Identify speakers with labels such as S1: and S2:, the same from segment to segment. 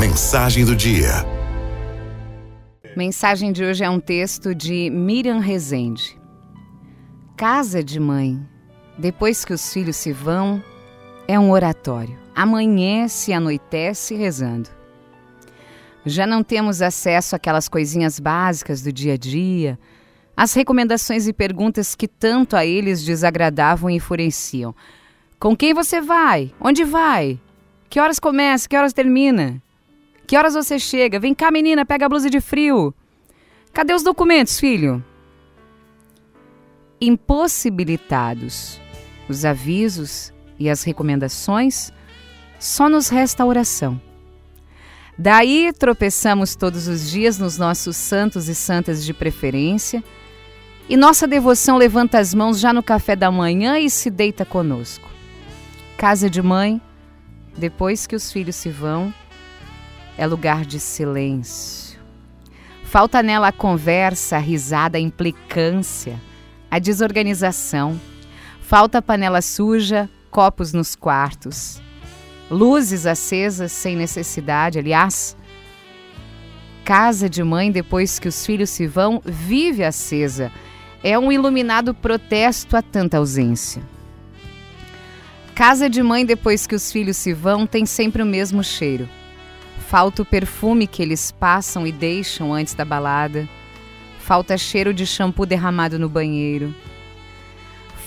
S1: Mensagem do dia.
S2: Mensagem de hoje é um texto de Miriam Rezende. Casa de mãe, depois que os filhos se vão, é um oratório. Amanhece e anoitece rezando. Já não temos acesso àquelas coisinhas básicas do dia a dia, as recomendações e perguntas que tanto a eles desagradavam e enfureciam. Com quem você vai? Onde vai? Que horas começa? Que horas termina? Que horas você chega? Vem cá, menina, pega a blusa de frio. Cadê os documentos, filho? Impossibilitados os avisos e as recomendações, só nos resta a oração. Daí tropeçamos todos os dias nos nossos santos e santas de preferência, e nossa devoção levanta as mãos já no café da manhã e se deita conosco. Casa de mãe, depois que os filhos se vão, é lugar de silêncio. Falta nela a conversa, a risada, a implicância, a desorganização. Falta panela suja, copos nos quartos. Luzes acesas sem necessidade, aliás. Casa de mãe depois que os filhos se vão, vive acesa. É um iluminado protesto a tanta ausência. Casa de mãe depois que os filhos se vão tem sempre o mesmo cheiro Falta o perfume que eles passam e deixam antes da balada. Falta cheiro de shampoo derramado no banheiro.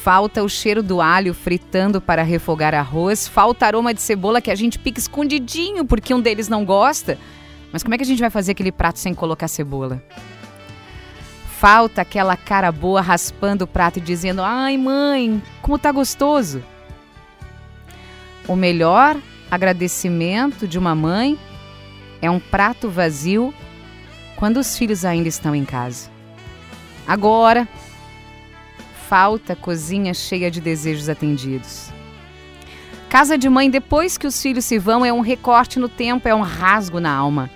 S2: Falta o cheiro do alho fritando para refogar arroz. Falta aroma de cebola que a gente pica escondidinho porque um deles não gosta. Mas como é que a gente vai fazer aquele prato sem colocar cebola? Falta aquela cara boa raspando o prato e dizendo: Ai, mãe, como tá gostoso. O melhor agradecimento de uma mãe é um prato vazio quando os filhos ainda estão em casa. Agora, falta cozinha cheia de desejos atendidos. Casa de mãe, depois que os filhos se vão, é um recorte no tempo, é um rasgo na alma.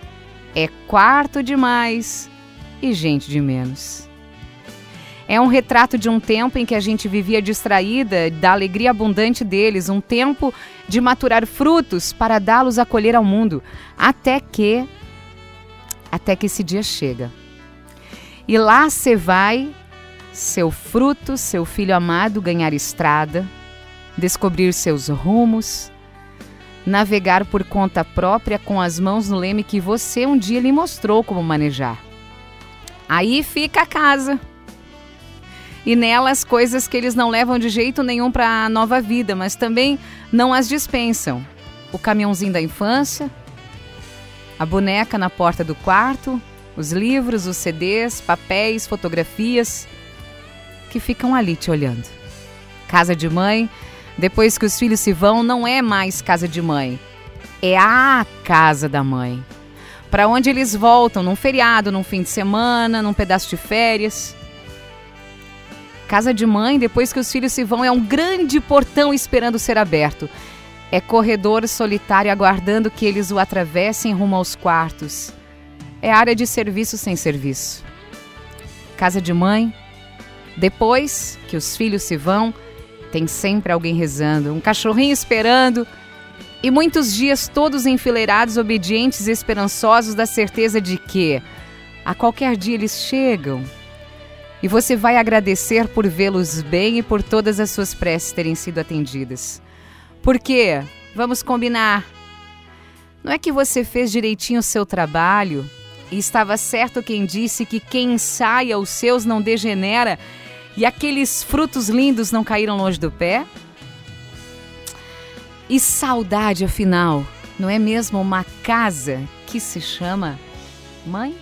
S2: É quarto demais e gente de menos. É um retrato de um tempo em que a gente vivia distraída da alegria abundante deles, um tempo de maturar frutos para dá-los a colher ao mundo, até que até que esse dia chega. E lá você vai, seu fruto, seu filho amado ganhar estrada, descobrir seus rumos, navegar por conta própria com as mãos no leme que você um dia lhe mostrou como manejar. Aí fica a casa e nelas coisas que eles não levam de jeito nenhum para a nova vida, mas também não as dispensam. O caminhãozinho da infância, a boneca na porta do quarto, os livros, os CDs, papéis, fotografias que ficam ali te olhando. Casa de mãe, depois que os filhos se vão, não é mais casa de mãe, é a casa da mãe. Para onde eles voltam num feriado, num fim de semana, num pedaço de férias. Casa de mãe, depois que os filhos se vão, é um grande portão esperando ser aberto. É corredor solitário aguardando que eles o atravessem rumo aos quartos. É área de serviço sem serviço. Casa de mãe, depois que os filhos se vão, tem sempre alguém rezando, um cachorrinho esperando e muitos dias todos enfileirados, obedientes e esperançosos da certeza de que a qualquer dia eles chegam e você vai agradecer por vê-los bem e por todas as suas preces terem sido atendidas. Porque, vamos combinar, não é que você fez direitinho o seu trabalho e estava certo quem disse que quem ensaia os seus não degenera e aqueles frutos lindos não caíram longe do pé? E saudade, afinal, não é mesmo uma casa que se chama mãe?